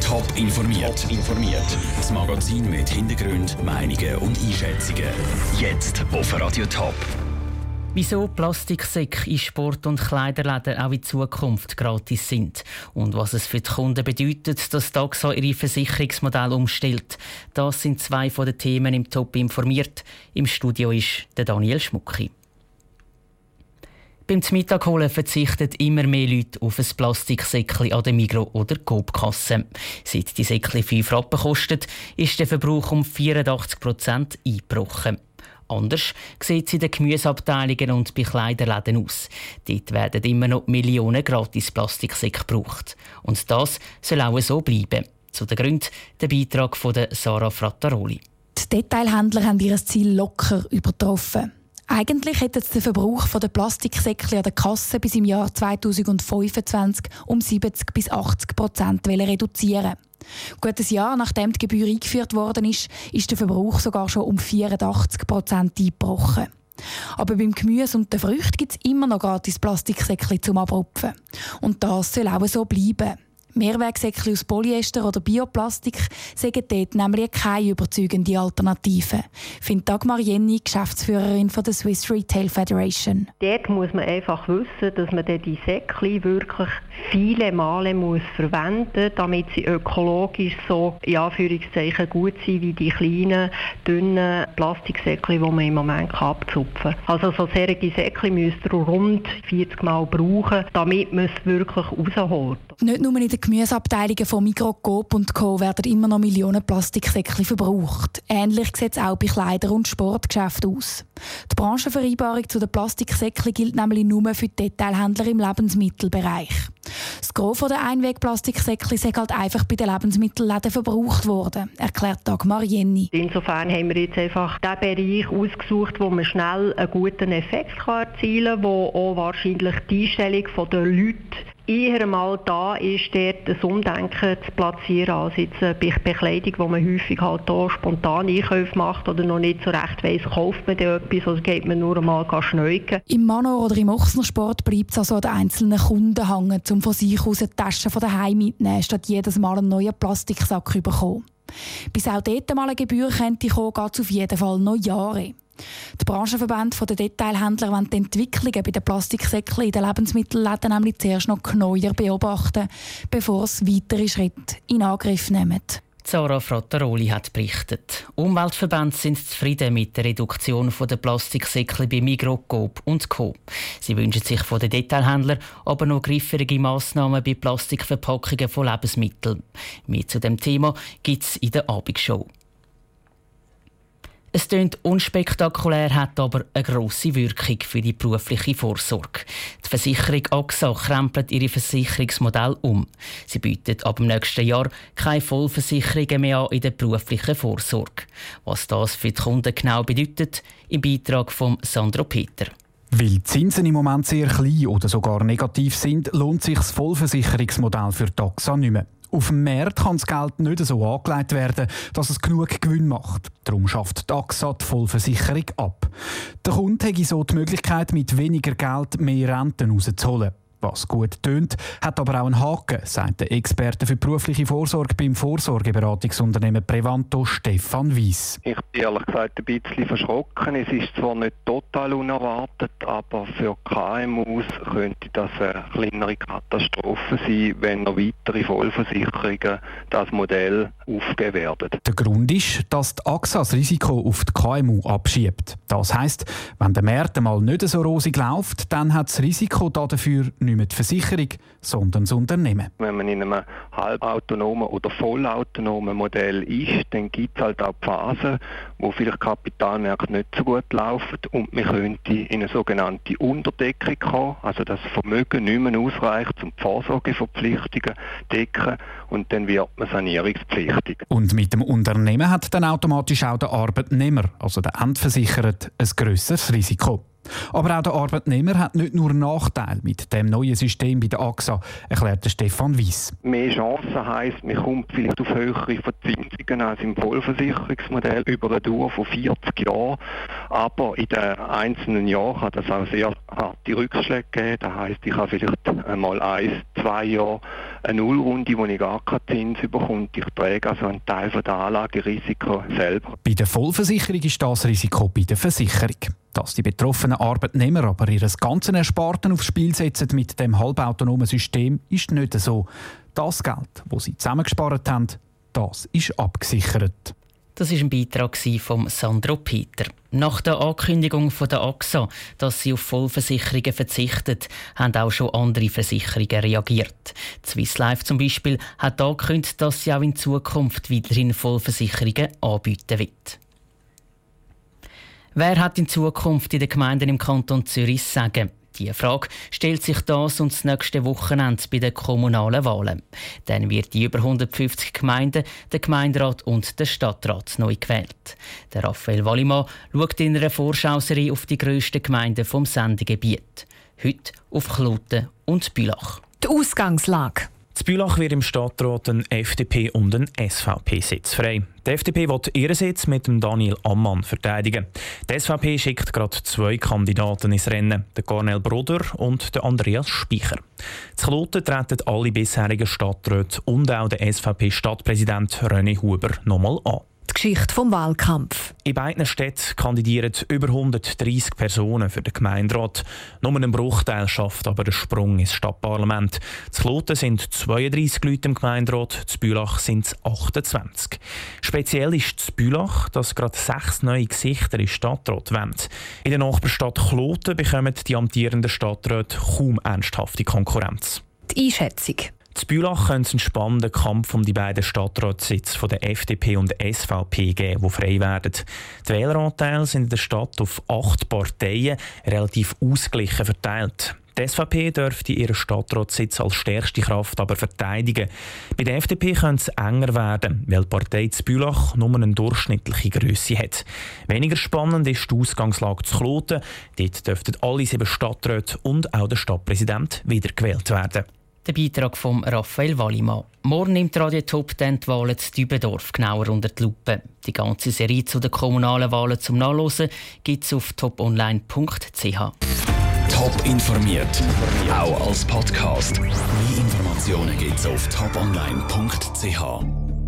Top informiert. informiert. Das Magazin mit Hintergrund, Meinungen und Einschätzungen. Jetzt auf Radio Top. Wieso Plastiksäcke in Sport- und Kleiderläden auch in Zukunft gratis sind und was es für die Kunden bedeutet, dass Taxa ihre Versicherungsmodell umstellt. Das sind zwei von den Themen im Top informiert. Im Studio ist der Daniel Schmucki. Beim Mittag holen verzichten immer mehr Leute auf ein Plastiksäckchen an der Migro oder Coop-Kasse. Seit die Säckchen 5 Rappen kosten, ist der Verbrauch um 84 Prozent eingebrochen. Anders sieht es in den Gemüseabteilungen und bei Kleiderläden aus. Dort werden immer noch Millionen gratis Plastiksäcke gebraucht. Und das soll auch so bleiben. Zu den Gründen der Beitrag von Sarah Frattaroli. Die Detailhändler haben ihr Ziel locker übertroffen. Eigentlich hätte den Verbrauch der Plastiksäckchen an der Kasse bis im Jahr 2025 um 70 bis 80 Prozent reduzieren. Gut ein Jahr nachdem die Gebühr eingeführt worden ist, ist der Verbrauch sogar schon um 84 Prozent eingebrochen. Aber beim Gemüse und den Früchten gibt es immer noch gratis Plastiksäckchen zum Abrupfen. Und das soll auch so bleiben. Mehrwegsäckchen aus Polyester oder Bioplastik sagen dort nämlich keine überzeugende Alternative, findet Dagmar Jenny, Geschäftsführerin von der Swiss Retail Federation. Dort muss man einfach wissen, dass man die Säckchen wirklich viele Male muss verwenden muss, damit sie ökologisch so in Anführungszeichen gut sind wie die kleinen, dünnen Plastiksäckchen, die man im Moment abzupfen kann. Also so solche Säckchen müsst ihr rund 40 Mal brauchen, damit man es wirklich rausholt. Nicht nur in den Gemüseabteilungen von Migros, Coop und Co. werden immer noch Millionen Plastiksäckchen verbraucht. Ähnlich sieht es auch bei Kleider- und Sportgeschäften aus. Die Branchenvereinbarung zu den Plastiksäckchen gilt nämlich nur für die Detailhändler im Lebensmittelbereich. Das Gros der Einwegplastiksäckchen ist halt einfach bei den Lebensmittelläden verbraucht worden, erklärt Dagmar Jenny. Insofern haben wir jetzt einfach den Bereich ausgesucht, wo man schnell einen guten Effekt erzielen kann, wo auch wahrscheinlich die Einstellung der Leute eher mal da ist, dort das Umdenken zu platzieren, als jetzt bei Bekleidung, wo man häufig halt auch spontan Einkäufe macht oder noch nicht so recht weiss, kauft man da etwas oder geht man nur einmal schneuken. Im Manor oder im Ochsnersport bleibt es also an den einzelnen Kunden hängen, um von sich aus eine Tasche von daheim mitzunehmen, statt jedes Mal einen neuen Plastiksack zu bekommen. Bis auch dort mal eine Gebühr könnte geht es auf jeden Fall noch Jahre. Die Branchenverbände der Detailhändler wollen die Entwicklungen bei den Plastiksäcken in den Lebensmittelläden nämlich zuerst noch genauer beobachten, bevor sie weitere Schritte in Angriff nehmen. Zara Frattaroli hat berichtet. Umweltverbände sind zufrieden mit der Reduktion der Plastiksäckchen bei Migros, Coop und Co. Sie wünschen sich von den Detailhändlern aber noch griffige Massnahmen bei Plastikverpackungen von Lebensmitteln. Mehr zu dem Thema gibt es in der Abendshow. Es klingt unspektakulär, hat aber eine grosse Wirkung für die berufliche Vorsorge. Die Versicherung AXA krempelt ihre Versicherungsmodell um. Sie bietet ab dem nächsten Jahr keine Vollversicherungen mehr an in der beruflichen Vorsorge. Was das für die Kunden genau bedeutet, im Beitrag von Sandro Peter. Weil die Zinsen im Moment sehr klein oder sogar negativ sind, lohnt sich das Vollversicherungsmodell für die AXA nicht mehr. Auf dem Markt kann das Geld nicht so angelegt werden, dass es genug Gewinn macht. Darum schafft die AXA die Vollversicherung ab. Der Kunde hätte so die Möglichkeit, mit weniger Geld mehr Renten rauszuholen. Was gut tönt, hat aber auch einen Haken, sagt der Experte für berufliche Vorsorge beim Vorsorgeberatungsunternehmen Prevanto, Stefan Weiss. Ich bin ehrlich gesagt ein bisschen verschrocken. Es ist zwar nicht total unerwartet, aber für KMUs könnte das eine kleinere Katastrophe sein, wenn noch weitere Vollversicherungen das Modell aufgeben werden. Der Grund ist, dass die AXA das Risiko auf die KMU abschiebt. Das heisst, wenn der Markt mal nicht so rosig läuft, dann hat das Risiko dafür nicht nicht mehr die Versicherung, sondern das Unternehmen. Wenn man in einem halbautonomen oder vollautonomen Modell ist, dann gibt es halt auch Phasen, wo vielleicht Kapitalmärkte nicht so gut laufen und man könnte in eine sogenannte Unterdeckung kommen, also das Vermögen nicht mehr ausreicht, um die Vorsorgeverpflichtungen zu decken und dann wird man sanierungspflichtig. Und mit dem Unternehmen hat dann automatisch auch der Arbeitnehmer, also der Endversicherte, ein grösseres Risiko. Aber auch der Arbeitnehmer hat nicht nur Nachteile mit dem neuen System bei der AXA, erklärt Stefan Weiss. Mehr Chancen heisst, man kommt vielleicht auf höhere Verzinsungen als im Vollversicherungsmodell über eine Dauer von 40 Jahren. Aber in den einzelnen Jahren kann das auch sehr harte Rückschläge geben. Das heisst, ich habe vielleicht einmal ein, zwei Jahre eine Nullrunde, wo ich gar keinen Zins bekomme. Ich träge also einen Teil der Anlagerisiko selber. Bei der Vollversicherung ist das Risiko bei der Versicherung. Dass die betroffenen Arbeitnehmer aber ihr ganzes Ersparten aufs Spiel setzen mit dem halbautonomen System, ist nicht so. Das Geld, das sie zusammengespart haben, das ist abgesichert. Das ist ein Beitrag von Sandro Peter. Nach der Ankündigung von der AXA, dass sie auf Vollversicherungen verzichtet, haben auch schon andere Versicherungen reagiert. Swiss Life zum Beispiel hat angekündigt, dass sie auch in Zukunft weiterhin Vollversicherungen anbieten wird. Wer hat in Zukunft in den Gemeinden im Kanton Zürich sagen? Die Frage stellt sich das und das nächste Wochenende bei den kommunalen Wahlen. Dann wird die über 150 Gemeinden, der Gemeinderat und der Stadtrat neu gewählt. Der Raphael Wallimann schaut in einer Vorschauserie auf die grössten Gemeinden vom Sendegebiet. Heute auf Kloten und Bülach. Die Ausgangslage. Z Bülach wird im Stadtrat ein FDP- und ein SVP-Sitz frei. Die FDP wird ihren Sitz mit dem Daniel Ammann verteidigen. Die SVP schickt gerade zwei Kandidaten ins Rennen, den Cornel Broder und den Andreas Speicher. Zu Kloten treten alle bisherigen Stadträte und auch der SVP-Stadtpräsident René Huber nochmal an. Geschichte vom Wahlkampf. In beiden Städten kandidieren über 130 Personen für den Gemeinderat. Nur ein Bruchteil schafft aber den Sprung ins Stadtparlament. Zu Kloten sind 32 Leute im Gemeinderat, zu Bülach sind es 28. Speziell ist zu Bülach, dass gerade sechs neue Gesichter in Stadtrat wollen. In der Nachbarstadt Kloten bekommen die amtierenden Stadträte kaum ernsthafte Konkurrenz. Die Einschätzung. Zu Bülach könnte es einen spannenden Kampf um die beiden Stadtratssitze von der FDP und der SVP geben, die frei werden. Die Wähleranteile sind in der Stadt auf acht Parteien relativ ausgeglichen verteilt. Die SVP dürfte ihren Stadtratssitz als stärkste Kraft aber verteidigen. Bei der FDP könnte es enger werden, weil die Partei zu Bülach nur eine durchschnittliche Größe hat. Weniger spannend ist die Ausgangslage zu Kloten. Dort dürften alle sieben Stadträte und auch der Stadtpräsident wiedergewählt werden. Der Beitrag von Raphael Wallimann. Morgen nimmt Radio Top den die Wahlen zu Dübendorf genauer unter die Lupe. Die ganze Serie zu den kommunalen Wahlen zum Nachlesen gibt es auf toponline.ch. Top informiert, auch als Podcast. Mehr Informationen gibt es auf toponline.ch.